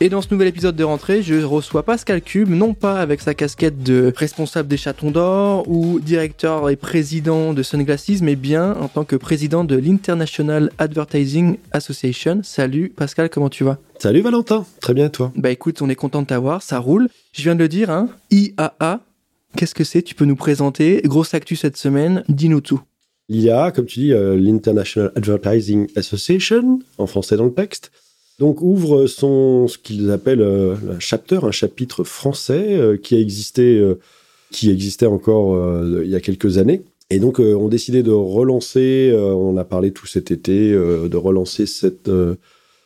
Et dans ce nouvel épisode de rentrée, je reçois Pascal Cube, non pas avec sa casquette de responsable des chatons d'or ou directeur et président de Sunglasses, mais bien en tant que président de l'International Advertising Association. Salut Pascal, comment tu vas? Salut Valentin, très bien toi? Bah écoute, on est content de t'avoir, ça roule. Je viens de le dire, hein, IAA, qu'est-ce que c'est? Tu peux nous présenter Grosse actu cette semaine, dis-nous tout. L'IA, comme tu dis, euh, l'International Advertising Association, en français dans le texte, donc ouvre son ce qu'ils appellent euh, un chapter, un chapitre français euh, qui a euh, qui existait encore il y a quelques années. Et donc on décidé de relancer, on a parlé tout cet été, de relancer cette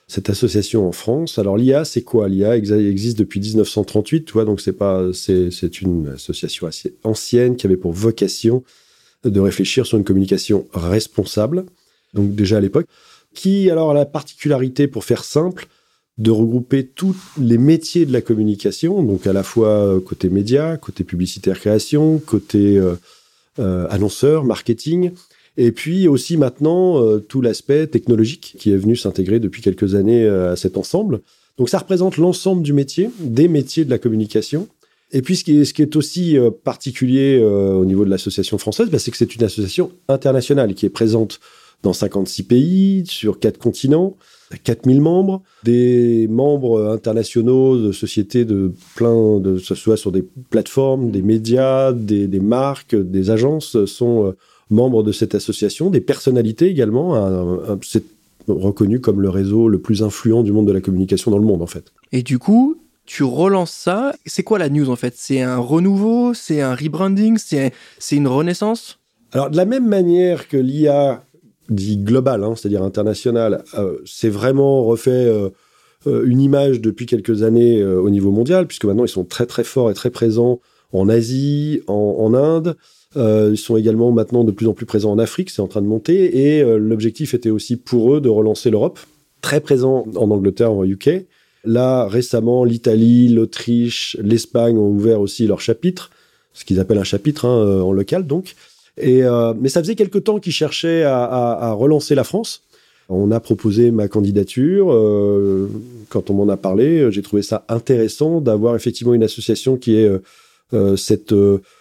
cette association en France. Alors l'IA, c'est quoi? L'IA existe depuis 1938, tu vois, donc c'est pas c'est une association assez ancienne qui avait pour vocation de réfléchir sur une communication responsable. Donc déjà à l'époque, qui alors a la particularité, pour faire simple, de regrouper tous les métiers de la communication, donc à la fois euh, côté média, côté publicitaire création, côté euh, euh, annonceur, marketing, et puis aussi maintenant tout l'aspect technologique qui est venu s'intégrer depuis quelques années à cet ensemble. Donc ça représente l'ensemble du métier, des métiers de la communication. Et puis ce qui est, ce qui est aussi particulier au niveau de l'association française, bah, c'est que c'est une association internationale qui est présente dans 56 pays, sur 4 continents, 4000 membres, des membres internationaux de sociétés de plein de, ce soit sur des plateformes, des médias, des, marques, des agences sont euh, membres de cette association, des personnalités également. c'est reconnu comme le réseau le plus influent du monde de la communication dans le monde en fait. Et du coup, tu relances ça. C'est quoi la news en fait? C'est un renouveau? C'est un rebranding? C'est une renaissance? Alors de la même manière que l'IA dit global, hein, c'est-à-dire international, euh, c'est vraiment refait euh, euh, une image depuis quelques années au niveau mondial, puisque maintenant ils sont très très forts et très présents en Asie, en, Inde. ils sont également maintenant de plus en plus présents en Afrique, c'est en train de monter. Et l'objectif était aussi pour eux de relancer l'Europe, très présent en Angleterre, en UK. Là, récemment, l'Italie, l'Autriche, l'Espagne ont ouvert aussi leur chapitre, ce qu'ils appellent un chapitre hein, en local donc. Euh, mais ça faisait quelque temps qu'ils cherchaient à, relancer la France. On a proposé ma candidature. Euh, quand on m'en a parlé, j'ai trouvé ça intéressant d'avoir effectivement une association qui euh, cette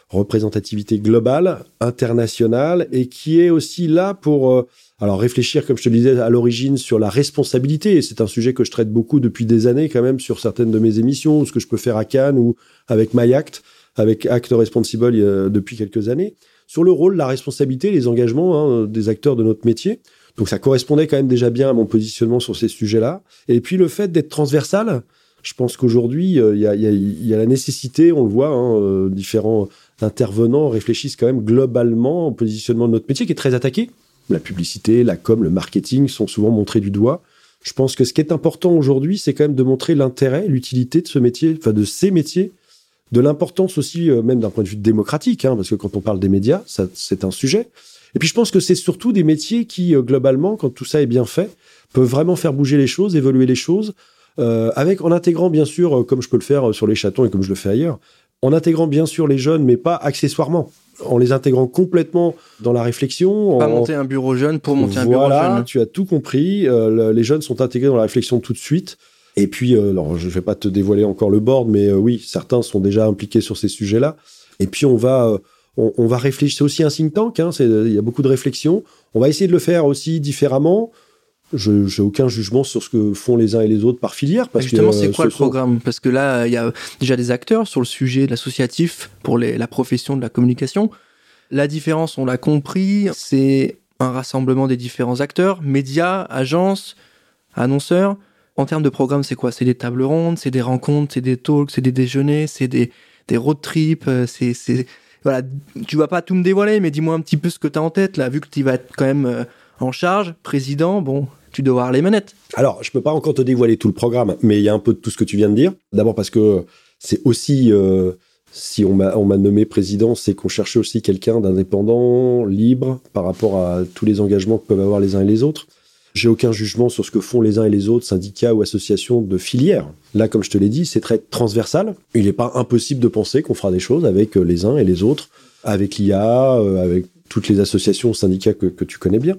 représentativité globale, internationale, et qui est aussi là pour alors réfléchir, comme je te le disais à l'origine, sur la responsabilité. C'est un sujet que je traite beaucoup depuis des années quand même sur certaines de mes émissions, ou ce que je peux faire à Cannes ou avec MyAct, avec Act Responsible depuis quelques années sur le rôle, la responsabilité, les engagements hein, des acteurs de notre métier. Donc ça correspondait quand même déjà bien à mon positionnement sur ces sujets-là. Et puis le fait d'être transversal, je pense qu'aujourd'hui, euh, il y, a, la nécessité, on le voit, hein, euh, différents intervenants réfléchissent quand même globalement au positionnement de notre métier qui est très attaqué. La publicité, la com, le marketing sont souvent montrés du doigt. Je pense que ce qui est important aujourd'hui, c'est quand même de montrer l'intérêt, l'utilité de ce métier, enfin de ces métiers de l'importance aussi, euh, même d'un point de vue démocratique, hein, parce que quand on parle des médias, ça, c'est un sujet. Et puis je pense que c'est surtout des métiers qui, euh, globalement, quand tout ça est bien fait, peuvent vraiment faire bouger les choses, évoluer les choses, euh, avec en intégrant bien sûr, comme je peux le faire sur les chatons et comme je le fais ailleurs, en intégrant bien sûr les jeunes, mais pas accessoirement en les intégrant complètement dans la réflexion. Pas monter un bureau jeune pour monter un bureau jeune. tu as tout compris. les jeunes sont intégrés dans la réflexion tout de suite. Et puis, euh, alors, je ne vais pas te dévoiler encore le board, mais euh, oui, certains sont déjà impliqués sur ces sujets-là. Et puis, on va, euh, on, va réfléchir. C'est aussi un think tank. Hein, il y a beaucoup de réflexions. On va essayer de le faire aussi différemment. Je n'ai aucun jugement sur ce que font les uns et les autres par filière. Parce Justement, c'est quoi le programme? Parce que là, il y a déjà des acteurs sur le sujet de l'associatif pour les, la profession de la communication. La différence, on l'a compris, c'est un rassemblement des différents acteurs, médias, agences, annonceurs. En termes de programme, c'est quoi? C'est des tables rondes, c'est des rencontres, c'est des talks, c'est des déjeuners, c'est des, road trips, euh, c'est, voilà, tu vas pas tout me dévoiler, mais dis-moi un petit peu ce que tu as en tête, là, vu que tu vas être quand même euh, en charge, président, bon, tu dois avoir les manettes. Alors, je peux pas encore te dévoiler tout le programme, mais il y a un peu de tout ce que tu viens de dire. D'abord parce que c'est aussi, euh, si on m'a nommé président, c'est qu'on cherchait aussi quelqu'un d'indépendant, libre, par rapport à tous les engagements que peuvent avoir les uns et les autres. J'ai aucun jugement sur ce que font les uns et les autres, syndicats ou associations de filières. Là, comme je te l'ai dit, c'est très transversal. Il n'est pas impossible de penser qu'on fera des choses avec euh, les uns et les autres, avec l'IA, euh, avec toutes les associations, syndicats que, tu connais bien.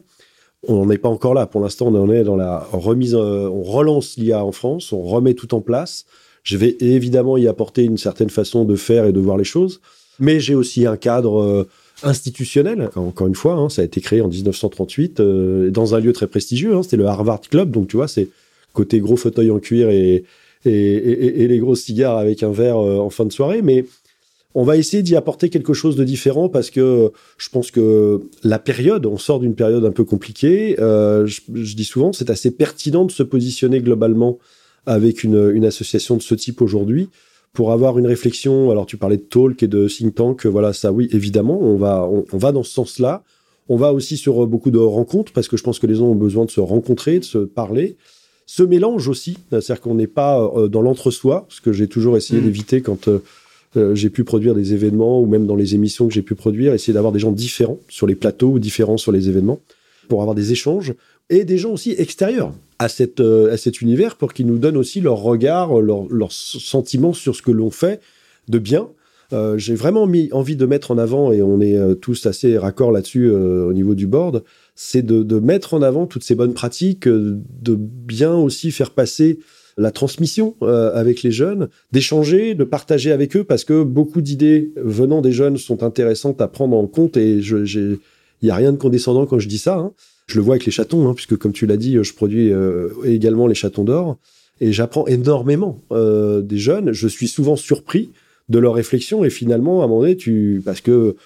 On n'en est pas encore là. Pour l'instant, on est dans la remise. Euh, on relance l'IA en France, on remet tout en place. Je vais évidemment y apporter une certaine façon de faire et de voir les choses. Mais j'ai aussi un cadre institutionnel. Encore une fois, hein, ça a été créé en 1938 euh, dans un lieu très prestigieux. Hein, C'était le Harvard Club, donc tu vois, c'est côté gros fauteuil en cuir et, et, les gros cigares avec un verre euh, en fin de soirée. Mais on va essayer d'y apporter quelque chose de différent parce que je pense que la période, on sort d'une période un peu compliquée. Euh, je, dis souvent, c'est assez pertinent de se positionner globalement avec une, une association de ce type aujourd'hui pour avoir une réflexion. Alors, tu parlais de talk et de think tank. Voilà, ça, oui, évidemment, on va, on, va dans ce sens-là. On va aussi sur beaucoup de rencontres parce que je pense que les gens ont besoin de se rencontrer, de se parler. Ce mélange aussi, c'est-à-dire qu'on n'est pas euh, dans l'entre-soi, ce que j'ai toujours essayé mm. d'éviter quand euh, euh, j'ai pu produire des événements ou même dans les émissions que j'ai pu produire, essayer d'avoir des gens différents sur les plateaux ou différents sur les événements pour avoir des échanges et des gens aussi extérieurs euh, à cet univers pour qu'ils nous donnent aussi leur regard, leur, leur sentiment sur ce que l'on fait de bien. Euh, j'ai vraiment envie de mettre en avant, et on est euh, tous assez raccord là-dessus au niveau du board, c'est de, de, mettre en avant toutes ces bonnes pratiques, de bien aussi faire passer la transmission avec les jeunes, d'échanger, de partager avec eux, parce que beaucoup d'idées venant des jeunes sont intéressantes à prendre en compte, et il n'y a rien de condescendant quand je dis ça. Hein. Je le vois avec les chatons, hein, puisque comme tu l'as dit, je produis euh, également les chatons d'or. Et j'apprends énormément euh, des jeunes. Je suis souvent surpris de leurs réflexions. Et finalement, à un moment donné, tu, parce que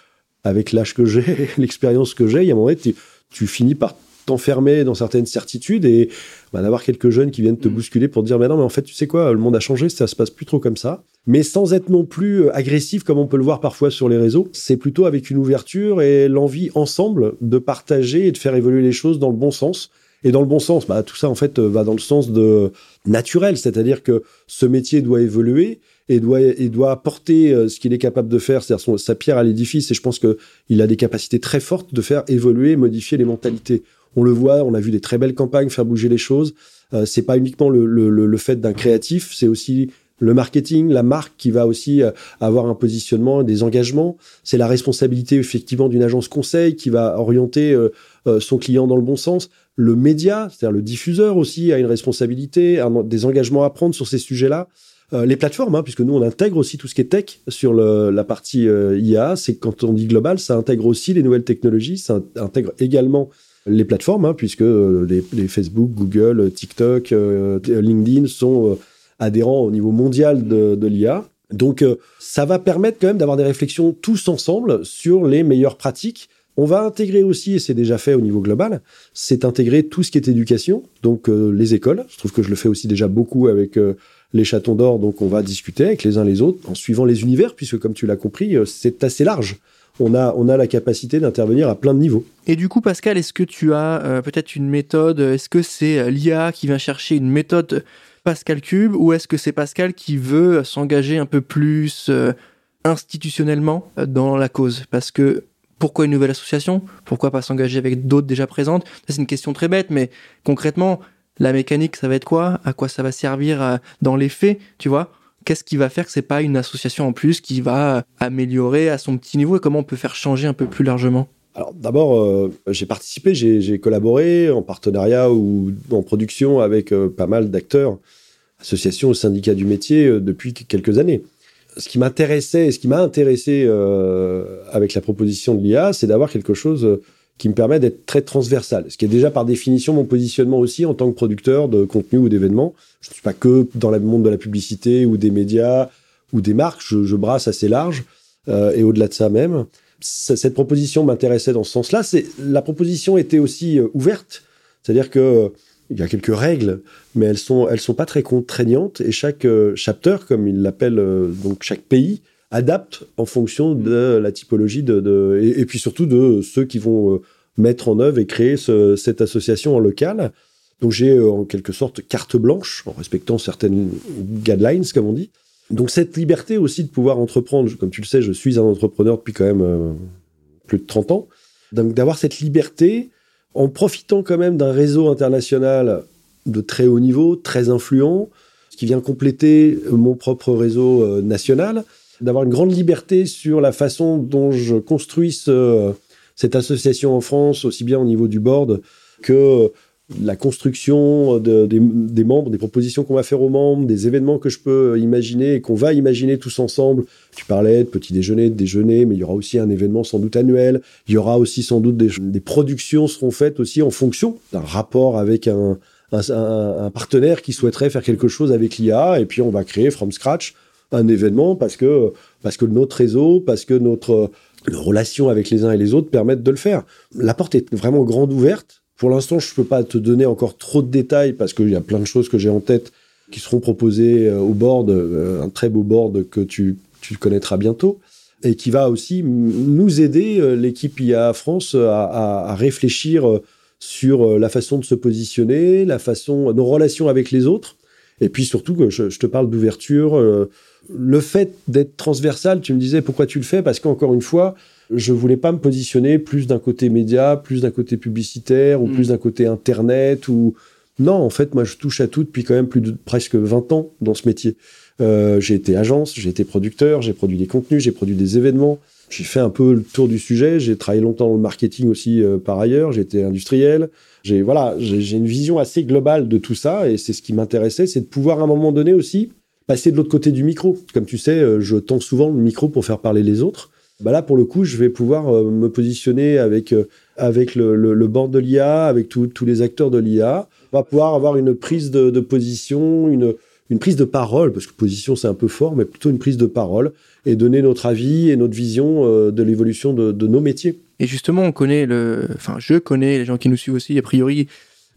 avec l'âge que j'ai, l'expérience que j'ai, à un moment donné, tu, tu finis par t'enfermer dans certaines certitudes et bah, d'avoir quelques jeunes qui viennent te mm. bousculer pour te dire mais non mais en fait tu sais quoi le monde a changé ça se passe plus trop comme ça mais sans être non plus euh, agressif comme on peut le voir parfois sur les réseaux c'est plutôt avec une ouverture et l'envie ensemble de partager et de faire évoluer les choses dans le bon sens et dans le bon sens bah tout ça en fait euh, va dans le sens de naturel c'est-à-dire que ce métier doit évoluer et doit, et doit apporter euh, ce qu'il est capable de faire, c'est-à-dire sa pierre à l'édifice. Et je pense qu'il a des capacités très fortes de faire évoluer, modifier les mentalités. On le voit, on a vu des très belles campagnes faire bouger les choses. Euh, c'est pas uniquement le, fait d'un créatif, c'est aussi le marketing, la marque qui va aussi euh, avoir un positionnement, des engagements. C'est la responsabilité effectivement d'une agence conseil qui va orienter euh, son client dans le bon sens. Le média, c'est-à-dire le diffuseur aussi, a une responsabilité, des engagements à prendre sur ces sujets-là. les plateformes, hein, puisque nous on intègre aussi tout ce qui est tech sur la partie IA, c'est quand on dit global, ça intègre aussi les nouvelles technologies, ça intègre également les plateformes, hein, puisque euh, les, Facebook, Google, TikTok, euh, LinkedIn sont euh, adhérents au niveau mondial de, l'IA. Donc, ça va permettre quand même d'avoir des réflexions tous ensemble sur les meilleures pratiques. On va intégrer aussi, et c'est déjà fait au niveau global, c'est intégrer tout ce qui est éducation, donc les écoles. Je trouve que je le fais aussi déjà beaucoup avec les chatons d'or, donc on va discuter avec les uns les autres en suivant les univers, puisque comme tu l'as compris, c'est assez large on a, on a la capacité d'intervenir à plein de niveaux. Et du coup, Pascal, est-ce que tu as euh, peut-être une méthode Est-ce que c'est euh, l'IA qui vient chercher une méthode Pascal Cube ou est-ce que c'est Pascal qui veut s'engager un peu plus euh, institutionnellement dans la cause? Parce que pourquoi une nouvelle association? Pourquoi pas s'engager avec d'autres déjà présentes? C'est une question très bête, mais concrètement, la mécanique, ça va être quoi? À quoi ça va servir dans les faits, tu vois? Qu'est-ce qui va faire que c'est pas une association en plus qui va améliorer à son petit niveau et comment on peut faire changer un peu plus largement? Alors d'abord, euh, j'ai participé, j'ai collaboré en partenariat ou en production avec euh, pas mal d'acteurs, associations, syndicats du métier euh, depuis quelques années. Ce qui m'intéressait et ce qui m'a intéressé avec la proposition de l'IA, c'est d'avoir quelque chose qui me permet d'être très transversal, ce qui est déjà par définition mon positionnement aussi en tant que producteur de contenu ou d'événements. Je ne suis pas que dans le monde de la publicité ou des médias ou des marques, je, brasse assez large euh, et au-delà de ça même. cette proposition m'intéressait dans ce sens-là. C'est la proposition était aussi euh, ouverte, c'est-à-dire que euh, il y a quelques règles, mais elles sont elles sont pas très contraignantes et chaque chapter, comme il l'appelle donc chaque pays adapte en fonction de la typologie de, et, puis surtout de ceux qui vont euh, mettre en œuvre et créer cette association en local. Donc j'ai euh, en quelque sorte carte blanche en respectant certaines guidelines comme on dit. Donc cette liberté aussi de pouvoir entreprendre, comme tu le sais, je suis un entrepreneur depuis quand même euh, plus de 30 ans. Donc d'avoir cette liberté en profitant quand même d'un réseau international de très haut niveau, très influent, ce qui vient compléter mon propre réseau national, d'avoir une grande liberté sur la façon dont je construis cette association en France, aussi bien au niveau du board que la construction des, membres, des propositions qu'on va faire aux membres, des événements que je peux imaginer et qu'on va imaginer tous ensemble. Tu parlais de petit déjeuner, de déjeuner, mais il y aura aussi un événement sans doute annuel. Il y aura aussi sans doute des, des productions seront faites aussi en fonction d'un rapport avec un, un, partenaire qui souhaiterait faire quelque chose avec l'IA. Et puis on va créer from scratch un événement parce que, parce que notre réseau, parce que notre, nos relations avec les uns et les autres permettent de le faire. La porte est vraiment grande ouverte pour l'instant, je ne peux pas te donner encore trop de détails parce qu'il y a plein de choses que j'ai en tête qui seront proposées euh, au board, euh, un très beau board que tu, connaîtras bientôt et qui va aussi nous aider, euh, l'équipe IA France, à, réfléchir sur la façon de se positionner, la façon, nos relations avec les autres. Et puis surtout, que je, te parle d'ouverture. le fait d'être transversal, tu me disais pourquoi tu le fais? Parce qu'encore une fois, je voulais pas me positionner plus d'un côté média, plus d'un côté publicitaire ou mm. plus d'un côté internet ou non, en fait, moi, je touche à tout depuis quand même plus de presque 20 ans dans ce métier. Euh, j'ai été agence, j'ai été producteur, j'ai produit des contenus, j'ai produit des événements. J'ai fait un peu le tour du sujet. J'ai travaillé longtemps dans le marketing aussi euh, par ailleurs. Été industriel. J'ai voilà, j'ai une vision assez globale de tout ça et c'est ce qui m'intéressait, c'est de pouvoir à un moment donné aussi passer de l'autre côté du micro. Comme tu sais, euh, je tends souvent le micro pour faire parler les autres. Bah là, pour le coup, je vais pouvoir euh, me positionner avec, avec le, le, le bord de l'IA, avec tous les acteurs de l'IA. On va pouvoir avoir une prise de, de, position, une, une prise de parole, parce que position, c'est un peu fort, mais plutôt une prise de parole, et donner notre avis et notre vision euh, de l'évolution de, nos métiers. Et justement, on connaît le, enfin, je connais les gens qui nous suivent aussi, a priori,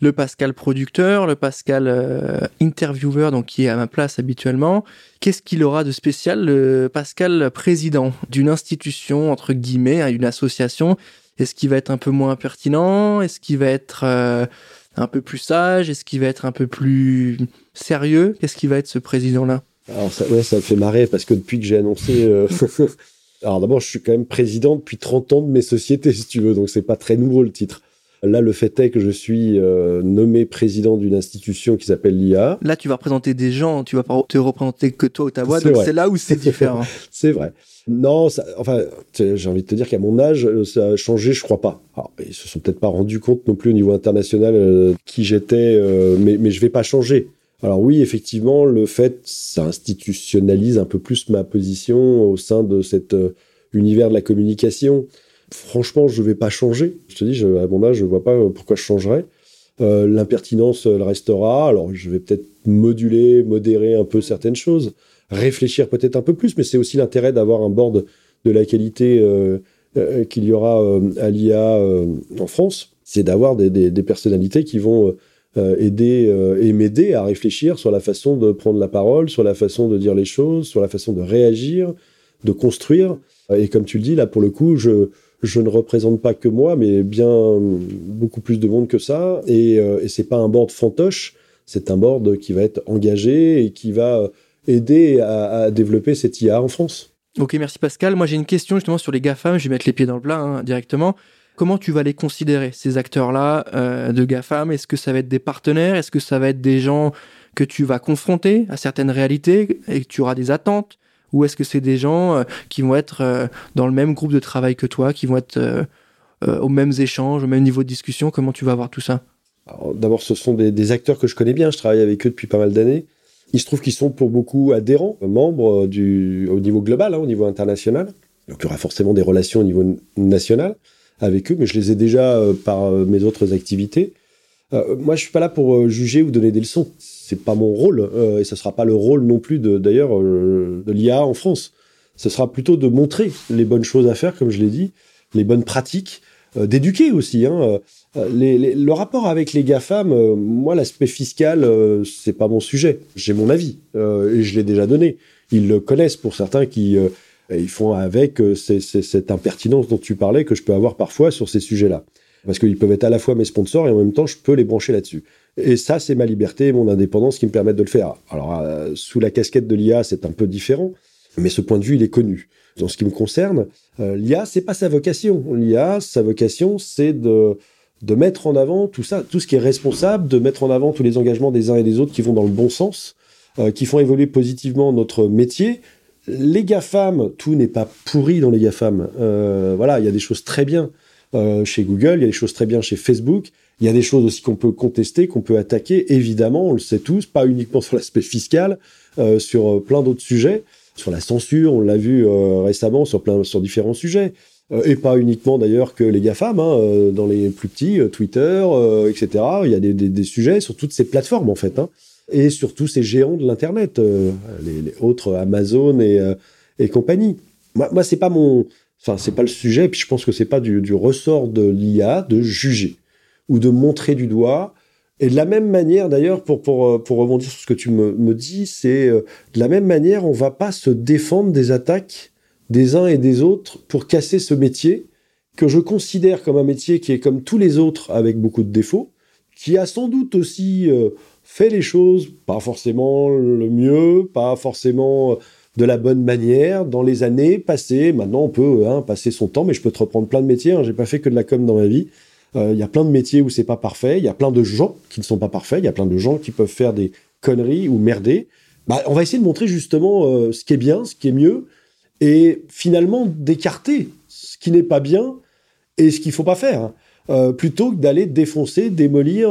le Pascal producteur, le Pascal euh, intervieweur, donc qui est à ma place habituellement. Qu'est-ce qu'il aura de spécial, le Pascal président d'une institution, entre guillemets, hein, une association? Est-ce qu'il va être un peu moins pertinent? Est-ce qu'il va être euh, un peu plus sage Est-ce qu'il va être un peu plus sérieux? Qu'est-ce qui va être ce président-là? Alors ça, ouais, ça me fait marrer parce que depuis que j'ai annoncé... Euh, alors d'abord, je suis quand même président depuis 30 ans de mes sociétés, si tu veux, donc c'est pas très nouveau le titre. Là, le fait est que je suis euh, nommé président d'une institution qui s'appelle l'IA. Là, tu vas représenter des gens, tu vas pas te représenter que toi ou ta voix, donc c'est là où c'est différent. c'est vrai. Non, enfin, j'ai envie de te dire qu'à mon âge, euh, ça a changé, je crois pas. Alors, ils se sont peut-être pas rendus compte non plus au niveau international euh, qui j'étais, mais, mais je vais pas changer. Alors oui, effectivement, le fait, ça institutionnalise un peu plus ma position au sein de cet univers de la communication franchement, je ne vais pas changer. Je te dis, à mon âge, je ne vois pas euh, pourquoi je changerais. Euh, l'impertinence, elle restera. Alors, je vais peut-être moduler, modérer un peu certaines choses, réfléchir peut-être un peu plus, mais c'est aussi l'intérêt d'avoir un board de la qualité euh, qu'il y aura à l'IA en France. C'est d'avoir des, personnalités qui vont aider et m'aider à réfléchir sur la façon de prendre la parole, sur la façon de dire les choses, sur la façon de réagir, de construire. Et comme tu le dis, là, pour le coup, je, je ne représente pas que moi, mais bien beaucoup plus de monde que ça. Et, euh, et c'est pas un board fantoche, c'est un board qui va être engagé et qui va aider à, développer cette IA en France. Ok, merci Pascal. Moi j'ai une question justement sur les GAFAM, je vais mettre les pieds dans le plat hein, directement. Comment tu vas les considérer, ces acteurs-là euh, de GAFAM? Est-ce que ça va être des partenaires? Est-ce que ça va être des gens que tu vas confronter à certaines réalités et que tu auras des attentes? Ou est-ce que c'est des gens euh, qui vont être euh, dans le même groupe de travail que toi, qui vont être euh, aux mêmes échanges, au même niveau de discussion? Comment tu vas voir tout ça? D'abord, ce sont des, acteurs que je connais bien. Je travaille avec eux depuis pas mal d'années. Il se trouve qu'ils sont pour beaucoup adhérents, membres au niveau global, hein, au niveau international. Donc, il y aura forcément des relations au niveau national avec eux, mais je les ai déjà par mes autres activités. moi, je suis pas là pour juger ou donner des leçons c'est pas mon rôle euh, et ce sera pas le rôle non plus de d'ailleurs euh, de l'IA en France. Ce sera plutôt de montrer les bonnes choses à faire, comme je l'ai dit, les bonnes pratiques, euh, d'éduquer aussi. Hein, le rapport avec les GAFAM, moi, l'aspect fiscal, c'est pas mon sujet. J'ai mon avis et je l'ai déjà donné. Ils le connaissent pour certains qui ils font avec cette impertinence dont tu parlais que je peux avoir parfois sur ces sujets-là. Parce qu'ils peuvent être à la fois mes sponsors et en même temps, je peux les brancher là-dessus. Et ça, c'est ma liberté et mon indépendance qui me permettent de le faire. Alors, euh, sous la casquette de l'IA, c'est un peu différent, mais ce point de vue, il est connu. Dans ce qui me concerne, euh, l'IA, c'est pas sa vocation. L'IA, sa vocation, c'est de mettre en avant tout ça, tout ce qui est responsable, de mettre en avant tous les engagements des uns et des autres qui vont dans le bon sens, euh, qui font évoluer positivement notre métier. Les GAFAM, tout n'est pas pourri dans les GAFAM. Euh, voilà, il y a des choses très bien euh, chez Google, il y a des choses très bien chez Facebook, il y a des choses aussi qu'on peut contester, qu'on peut attaquer, évidemment, on le sait tous, pas uniquement sur l'aspect fiscal, sur plein d'autres sujets, sur la censure, on l'a vu récemment sur, plein, sur différents sujets. Euh, et pas uniquement d'ailleurs que les GAFAM, hein, euh, dans les plus petits, euh, Twitter, etc. Il y a des, sujets sur toutes ces plateformes en fait, hein, et sur tous ces géants de l'internet, les, autres Amazon et, et compagnie. Moi, moi c'est pas mon, enfin c'est pas le sujet, puis je pense que c'est pas du, ressort de l'IA de juger ou de montrer du doigt. Et de la même manière, d'ailleurs, pour, pour rebondir sur ce que tu me, dis, c'est de la même manière, on va pas se défendre des attaques des uns et des autres pour casser ce métier que je considère comme un métier qui est comme tous les autres avec beaucoup de défauts, qui a sans doute aussi euh, fait les choses pas forcément le mieux, pas forcément de la bonne manière dans les années passées. Maintenant, on peut hein, passer son temps, mais je peux te reprendre plein de métiers. Hein. J'ai pas fait que de la com dans ma vie. Euh, il y a plein de métiers où c'est pas parfait. Il y a plein de gens qui ne sont pas parfaits. Il y a plein de gens qui peuvent faire des conneries ou merder. Bah, on va essayer de montrer justement euh, ce qui est bien, ce qui est mieux, et finalement d'écarter ce qui n'est pas bien et ce qu'il faut pas faire, euh, plutôt que d'aller défoncer, démolir.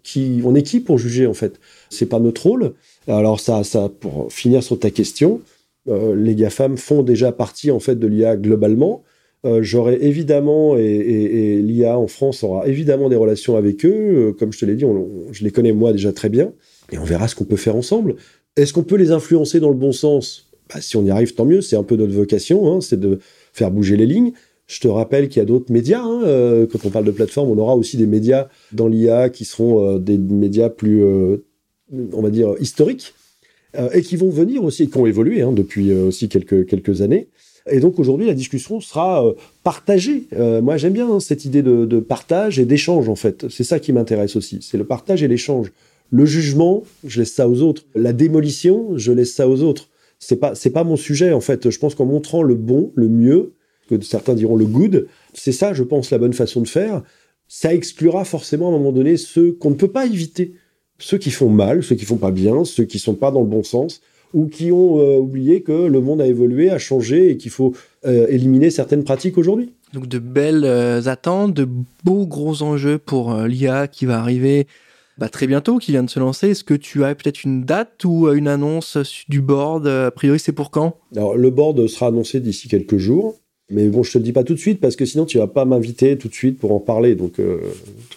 Euh, qui, on est qui pour juger en fait? C'est pas notre rôle. Alors ça, ça, pour finir sur ta question, euh, les GAFAM font déjà partie en fait de l'IA globalement. Euh, J'aurais évidemment, et, l'IA en France aura évidemment des relations avec eux. comme je te l'ai dit, je les connais moi déjà très bien. Et on verra ce qu'on peut faire ensemble. Est-ce qu'on peut les influencer dans le bon sens? Bah, si on y arrive, tant mieux. C'est un peu notre vocation, hein, c'est de faire bouger les lignes. Je te rappelle qu'il y a d'autres médias. Hein, euh, quand on parle de plateforme, on aura aussi des médias dans l'IA qui seront euh, des médias plus, euh, on va dire, historiques et qui vont venir aussi, qui ont évolué hein, depuis aussi quelques, quelques années. Et donc aujourd'hui, la discussion sera partagée. moi, j'aime bien cette idée de, de partage et d'échange, en fait. C'est ça qui m'intéresse aussi. C'est le partage et l'échange. Le jugement, je laisse ça aux autres. La démolition, je laisse ça aux autres c'est pas c'est pas mon sujet en fait. Je pense qu'en montrant le bon, le mieux, que certains diront le good, c'est ça, je pense, la bonne façon de faire. Ça exclura forcément à un moment donné ceux qu'on ne peut pas éviter, ceux qui font mal, ceux qui font pas bien, ceux qui sont pas dans le bon sens ou qui ont euh, oublié que le monde a évolué, a changé et qu'il faut euh, éliminer certaines pratiques aujourd'hui. Donc de belles euh, attentes, de beaux gros enjeux pour l'IA qui va arriver bah, très bientôt, qui vient de se lancer. Est-ce que tu as peut-être une date ou une annonce du board A priori, c'est pour quand? Alors, le board sera annoncé d'ici quelques jours. Mais bon, je te le dis pas tout de suite parce que sinon tu vas pas m'inviter tout de suite pour en parler. Donc, euh,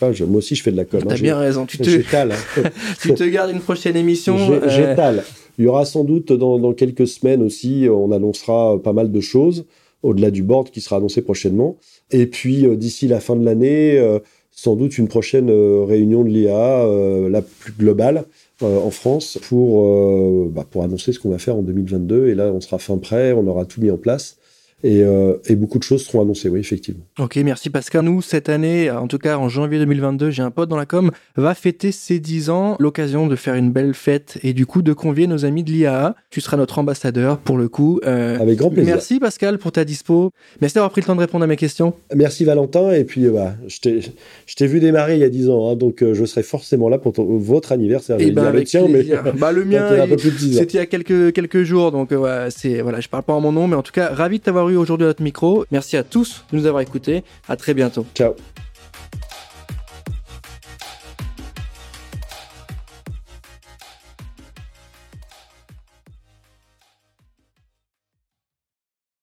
moi aussi, je fais de la com. T'as hein. bien raison. Tu te, hein. tu te gardes une prochaine émission. Euh. J'étale. Il y aura sans doute dans, dans, quelques semaines aussi, on annoncera pas mal de choses au-delà du board qui sera annoncé prochainement. Et puis d'ici la fin de l'année, sans doute une prochaine euh, réunion de l'IA, euh, la plus globale euh, en France, pour, bah, pour annoncer ce qu'on va faire en 2022. Et là, on sera fin prêt, on aura tout mis en place. Euh, et, beaucoup de choses seront annoncées, oui, effectivement. Ok, merci Pascal. Nous, cette année, en tout cas en janvier 2022, j'ai un pote dans la com, va fêter ses 10 ans, l'occasion de faire une belle fête et du coup de convier nos amis de l'IAA. Tu seras notre ambassadeur pour le coup. Euh, Avec grand plaisir. Merci Pascal pour ta dispo. Merci d'avoir pris le temps de répondre à mes questions. Merci Valentin. Et puis, bah, je t'ai vu démarrer il y a 10 ans, hein, donc euh, je serai forcément là pour votre anniversaire. Et eh ben, le mais bah, le mien, c'était il y a quelques, quelques jours, donc ouais, c'est voilà, je parle pas en mon nom, mais en tout cas, ravi de t'avoir aujourd'hui notre micro. Merci à tous de nous avoir écoutés. À très bientôt. Ciao.